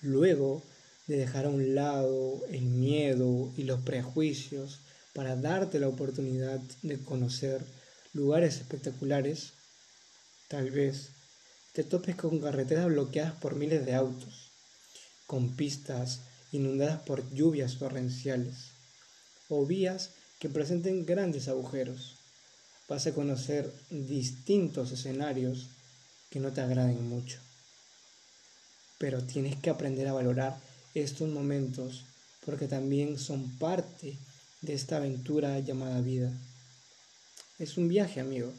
Luego de dejar a un lado el miedo y los prejuicios para darte la oportunidad de conocer lugares espectaculares, tal vez te topes con carreteras bloqueadas por miles de autos, con pistas inundadas por lluvias torrenciales, o vías que presenten grandes agujeros. Vas a conocer distintos escenarios que no te agraden mucho. Pero tienes que aprender a valorar estos momentos porque también son parte de esta aventura llamada vida. Es un viaje, amigo.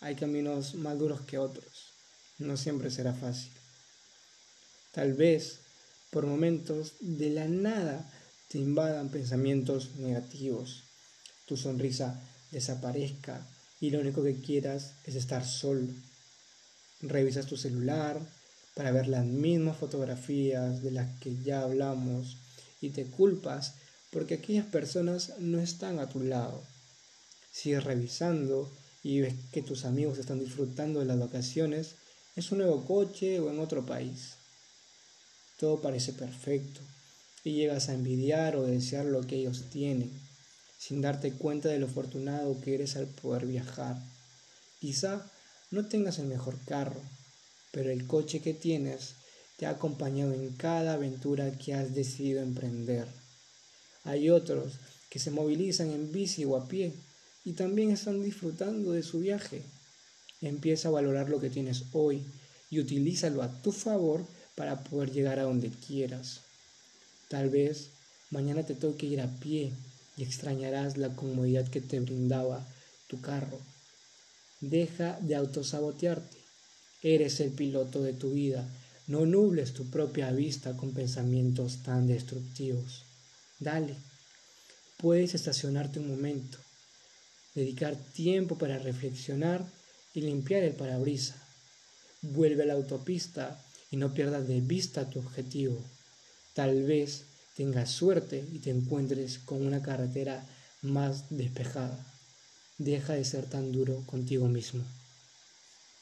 Hay caminos más duros que otros. No siempre será fácil. Tal vez por momentos de la nada te invadan pensamientos negativos. Tu sonrisa desaparezca y lo único que quieras es estar solo. Revisas tu celular para ver las mismas fotografías de las que ya hablamos y te culpas porque aquellas personas no están a tu lado. Sigues revisando y ves que tus amigos están disfrutando de las vacaciones en su nuevo coche o en otro país. Todo parece perfecto y llegas a envidiar o desear lo que ellos tienen, sin darte cuenta de lo afortunado que eres al poder viajar. Quizá no tengas el mejor carro, pero el coche que tienes te ha acompañado en cada aventura que has decidido emprender. Hay otros que se movilizan en bici o a pie y también están disfrutando de su viaje. Empieza a valorar lo que tienes hoy y utilízalo a tu favor para poder llegar a donde quieras. Tal vez mañana te toque ir a pie y extrañarás la comodidad que te brindaba tu carro. Deja de autosabotearte. Eres el piloto de tu vida. No nubles tu propia vista con pensamientos tan destructivos. Dale. Puedes estacionarte un momento, dedicar tiempo para reflexionar y limpiar el parabrisa. Vuelve a la autopista y no pierdas de vista tu objetivo. Tal vez tengas suerte y te encuentres con una carretera más despejada. Deja de ser tan duro contigo mismo.